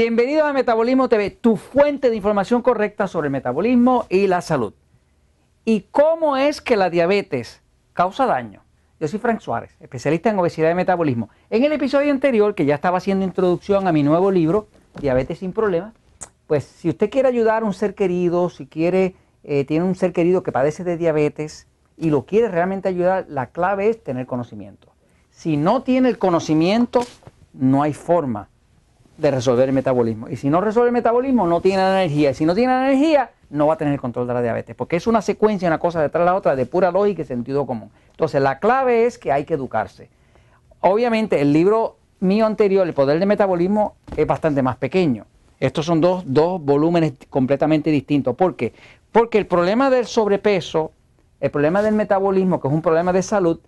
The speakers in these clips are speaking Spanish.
Bienvenido a Metabolismo TV, tu fuente de información correcta sobre el metabolismo y la salud. ¿Y cómo es que la diabetes causa daño? Yo soy Frank Suárez, especialista en obesidad y metabolismo. En el episodio anterior, que ya estaba haciendo introducción a mi nuevo libro, Diabetes sin Problemas, pues si usted quiere ayudar a un ser querido, si quiere, eh, tiene un ser querido que padece de diabetes y lo quiere realmente ayudar, la clave es tener conocimiento. Si no tiene el conocimiento, no hay forma de resolver el metabolismo. Y si no resuelve el metabolismo, no tiene energía. Y si no tiene energía, no va a tener el control de la diabetes. Porque es una secuencia, una cosa detrás de la otra, de pura lógica y sentido común. Entonces, la clave es que hay que educarse. Obviamente, el libro mío anterior, El Poder del Metabolismo, es bastante más pequeño. Estos son dos, dos volúmenes completamente distintos. ¿Por qué? Porque el problema del sobrepeso, el problema del metabolismo, que es un problema de salud,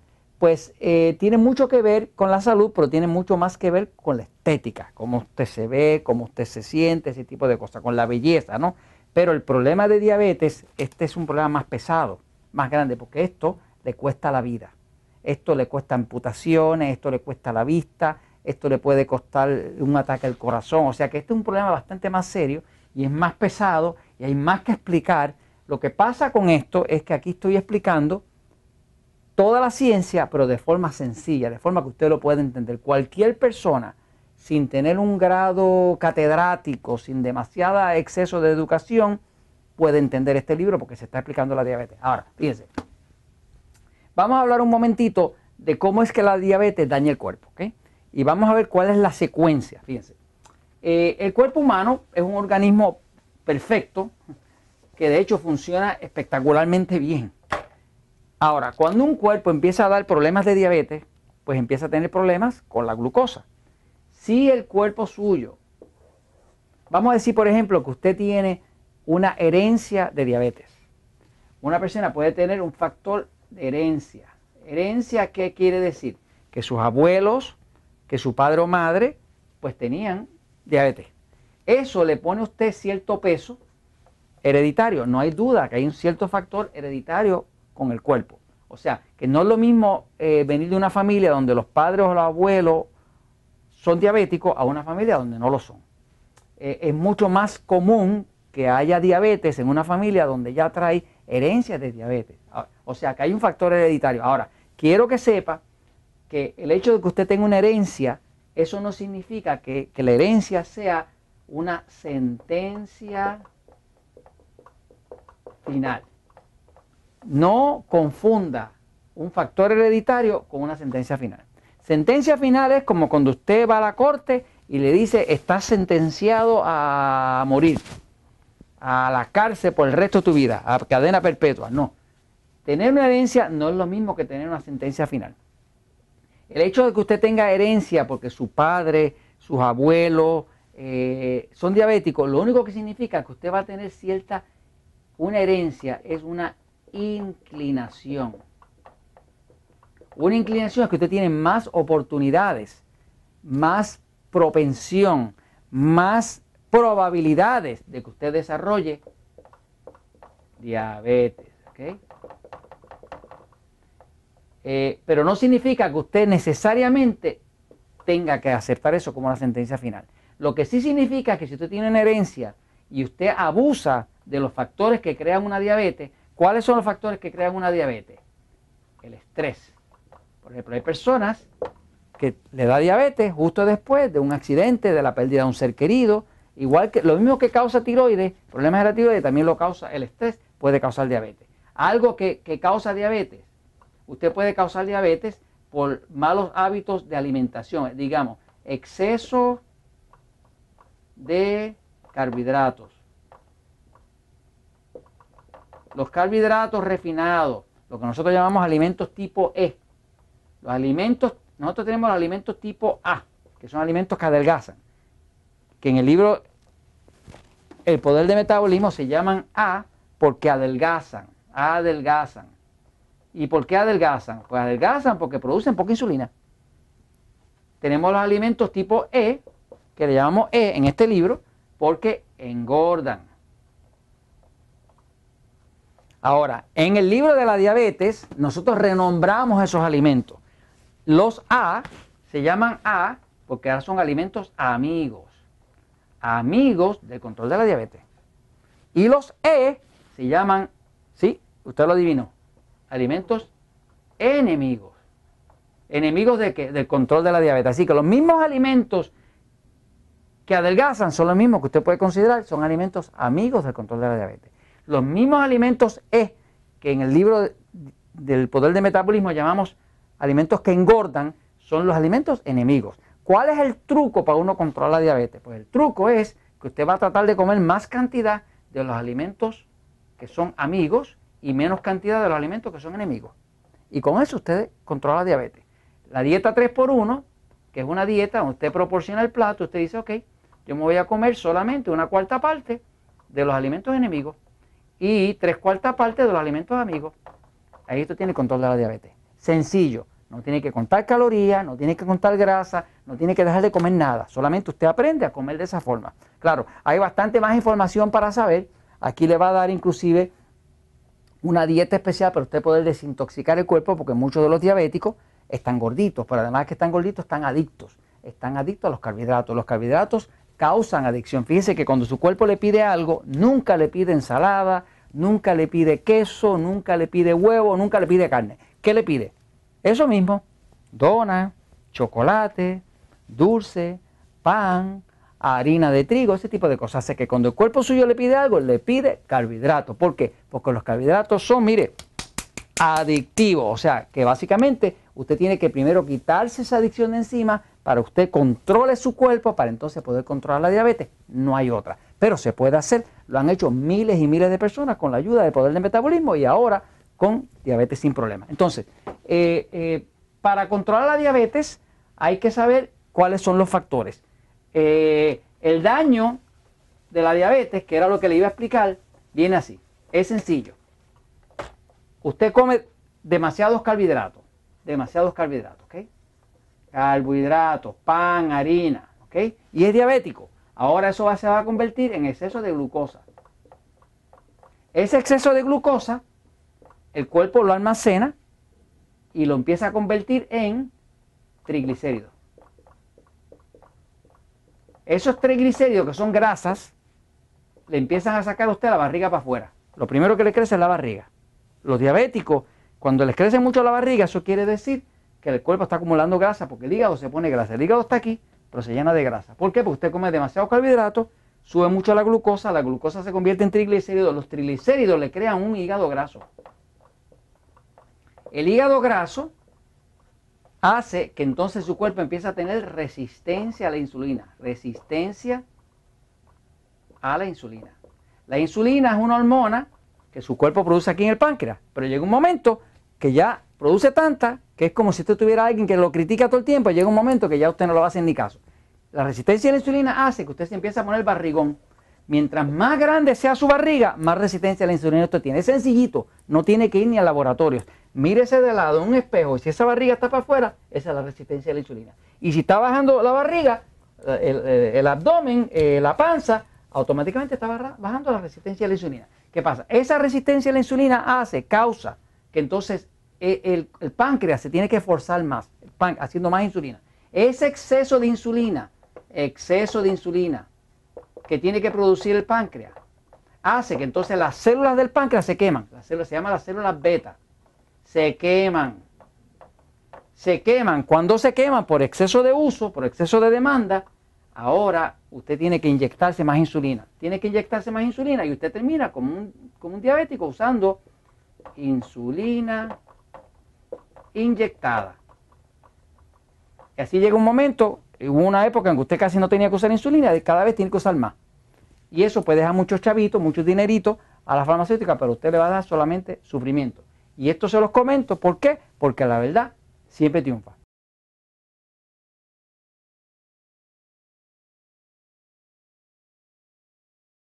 pues eh, tiene mucho que ver con la salud, pero tiene mucho más que ver con la estética, cómo usted se ve, cómo usted se siente, ese tipo de cosas, con la belleza, ¿no? Pero el problema de diabetes, este es un problema más pesado, más grande, porque esto le cuesta la vida. Esto le cuesta amputaciones, esto le cuesta la vista, esto le puede costar un ataque al corazón. O sea que este es un problema bastante más serio y es más pesado y hay más que explicar. Lo que pasa con esto es que aquí estoy explicando toda la ciencia, pero de forma sencilla, de forma que usted lo pueda entender. Cualquier persona, sin tener un grado catedrático, sin demasiado exceso de educación, puede entender este libro porque se está explicando la diabetes. Ahora, fíjense, vamos a hablar un momentito de cómo es que la diabetes daña el cuerpo, ¿ok? Y vamos a ver cuál es la secuencia, fíjense. Eh, el cuerpo humano es un organismo perfecto que de hecho funciona espectacularmente bien. Ahora, cuando un cuerpo empieza a dar problemas de diabetes, pues empieza a tener problemas con la glucosa. Si el cuerpo suyo, vamos a decir por ejemplo que usted tiene una herencia de diabetes. Una persona puede tener un factor de herencia. Herencia, ¿qué quiere decir? Que sus abuelos, que su padre o madre, pues tenían diabetes. Eso le pone a usted cierto peso hereditario. No hay duda que hay un cierto factor hereditario con el cuerpo. O sea, que no es lo mismo eh, venir de una familia donde los padres o los abuelos son diabéticos a una familia donde no lo son. Eh, es mucho más común que haya diabetes en una familia donde ya trae herencias de diabetes. Ah, o sea, que hay un factor hereditario. Ahora, quiero que sepa que el hecho de que usted tenga una herencia, eso no significa que, que la herencia sea una sentencia final. No confunda un factor hereditario con una sentencia final. Sentencia final es como cuando usted va a la corte y le dice estás sentenciado a morir, a la cárcel por el resto de tu vida, a cadena perpetua. No. Tener una herencia no es lo mismo que tener una sentencia final. El hecho de que usted tenga herencia porque su padre, sus abuelos eh, son diabéticos, lo único que significa que usted va a tener cierta, una herencia es una inclinación. Una inclinación es que usted tiene más oportunidades, más propensión, más probabilidades de que usted desarrolle diabetes. Eh, pero no significa que usted necesariamente tenga que aceptar eso como la sentencia final. Lo que sí significa es que si usted tiene una herencia y usted abusa de los factores que crean una diabetes, ¿Cuáles son los factores que crean una diabetes? El estrés. Por ejemplo, hay personas que le da diabetes justo después de un accidente, de la pérdida de un ser querido. Igual que lo mismo que causa tiroides, problemas de la tiroides también lo causa el estrés, puede causar diabetes. Algo que, que causa diabetes, usted puede causar diabetes por malos hábitos de alimentación, digamos, exceso de carbohidratos los carbohidratos refinados, lo que nosotros llamamos alimentos tipo E. Los alimentos, nosotros tenemos los alimentos tipo A, que son alimentos que adelgazan, que en el libro El poder de metabolismo se llaman A porque adelgazan, adelgazan. ¿Y por qué adelgazan? Pues adelgazan porque producen poca insulina. Tenemos los alimentos tipo E, que le llamamos E en este libro, porque engordan. Ahora, en el libro de la diabetes, nosotros renombramos esos alimentos. Los A se llaman A porque ahora son alimentos amigos. amigos del control de la diabetes. Y los E se llaman, sí, usted lo adivinó, alimentos enemigos. ¿Enemigos de qué? Del control de la diabetes. Así que los mismos alimentos que adelgazan son los mismos que usted puede considerar, son alimentos amigos del control de la diabetes. Los mismos alimentos E, que en el libro del poder de metabolismo llamamos alimentos que engordan, son los alimentos enemigos. ¿Cuál es el truco para uno controlar la diabetes? Pues el truco es que usted va a tratar de comer más cantidad de los alimentos que son amigos y menos cantidad de los alimentos que son enemigos. Y con eso usted controla la diabetes. La dieta 3x1, que es una dieta donde usted proporciona el plato, usted dice, ok, yo me voy a comer solamente una cuarta parte de los alimentos enemigos y tres cuartas partes de los alimentos amigos. Ahí usted tiene control de la diabetes. Sencillo. No tiene que contar calorías, no tiene que contar grasa, no tiene que dejar de comer nada. Solamente usted aprende a comer de esa forma. Claro, hay bastante más información para saber. Aquí le va a dar inclusive una dieta especial para usted poder desintoxicar el cuerpo porque muchos de los diabéticos están gorditos, pero además que están gorditos están adictos. Están adictos a los carbohidratos. Los carbohidratos causan adicción. Fíjese que cuando su cuerpo le pide algo, nunca le pide ensalada, nunca le pide queso, nunca le pide huevo, nunca le pide carne. ¿Qué le pide? Eso mismo, dona, chocolate, dulce, pan, harina de trigo, ese tipo de cosas. Hace que cuando el cuerpo suyo le pide algo, le pide carbohidratos. ¿Por qué? Porque los carbohidratos son, mire, adictivos. O sea, que básicamente usted tiene que primero quitarse esa adicción de encima para usted controle su cuerpo, para entonces poder controlar la diabetes. No hay otra. Pero se puede hacer. Lo han hecho miles y miles de personas con la ayuda del poder del metabolismo y ahora con diabetes sin problema. Entonces, eh, eh, para controlar la diabetes hay que saber cuáles son los factores. Eh, el daño de la diabetes, que era lo que le iba a explicar, viene así. Es sencillo. Usted come demasiados carbohidratos, demasiados carbohidratos, ¿ok? Carbohidratos, pan, harina, ¿ok? Y es diabético. Ahora eso se va a convertir en exceso de glucosa. Ese exceso de glucosa el cuerpo lo almacena y lo empieza a convertir en triglicéridos. Esos triglicéridos que son grasas, le empiezan a sacar a usted la barriga para afuera. Lo primero que le crece es la barriga. Los diabéticos, cuando les crece mucho la barriga, eso quiere decir que el cuerpo está acumulando grasa porque el hígado se pone grasa. El hígado está aquí, pero se llena de grasa. ¿Por qué? Porque usted come demasiado carbohidratos, sube mucho la glucosa, la glucosa se convierte en triglicéridos, los triglicéridos le crean un hígado graso. El hígado graso hace que entonces su cuerpo empiece a tener resistencia a la insulina. Resistencia a la insulina. La insulina es una hormona que su cuerpo produce aquí en el páncreas, pero llega un momento que ya produce tanta que es como si usted tuviera alguien que lo critica todo el tiempo, y llega un momento que ya usted no lo va a hacer ni caso. La resistencia a la insulina hace que usted se empiece a poner barrigón. Mientras más grande sea su barriga, más resistencia a la insulina usted tiene. Es sencillito, no tiene que ir ni a laboratorios mírese de lado en un espejo y si esa barriga está para afuera, esa es la resistencia a la insulina. Y si está bajando la barriga, el, abdomen, eh, la panza, automáticamente está bajando la resistencia a la insulina. ¿Qué pasa? Esa resistencia a la insulina hace, causa que entonces eh, el, páncreas se tiene que forzar más, haciendo más insulina. Ese exceso de insulina, exceso de insulina que tiene que producir el páncreas, hace que entonces las células del páncreas se queman. Las células se llaman las células beta se queman. Se queman. Cuando se queman por exceso de uso, por exceso de demanda, ahora usted tiene que inyectarse más insulina. Tiene que inyectarse más insulina y usted termina como un, como un diabético usando insulina inyectada. Y así llega un momento, hubo una época en que usted casi no tenía que usar insulina, cada vez tiene que usar más. Y eso puede dejar muchos chavitos, muchos dineritos a la farmacéutica, pero usted le va a dar solamente sufrimiento. Y esto se los comento, ¿por qué? Porque la verdad siempre triunfa.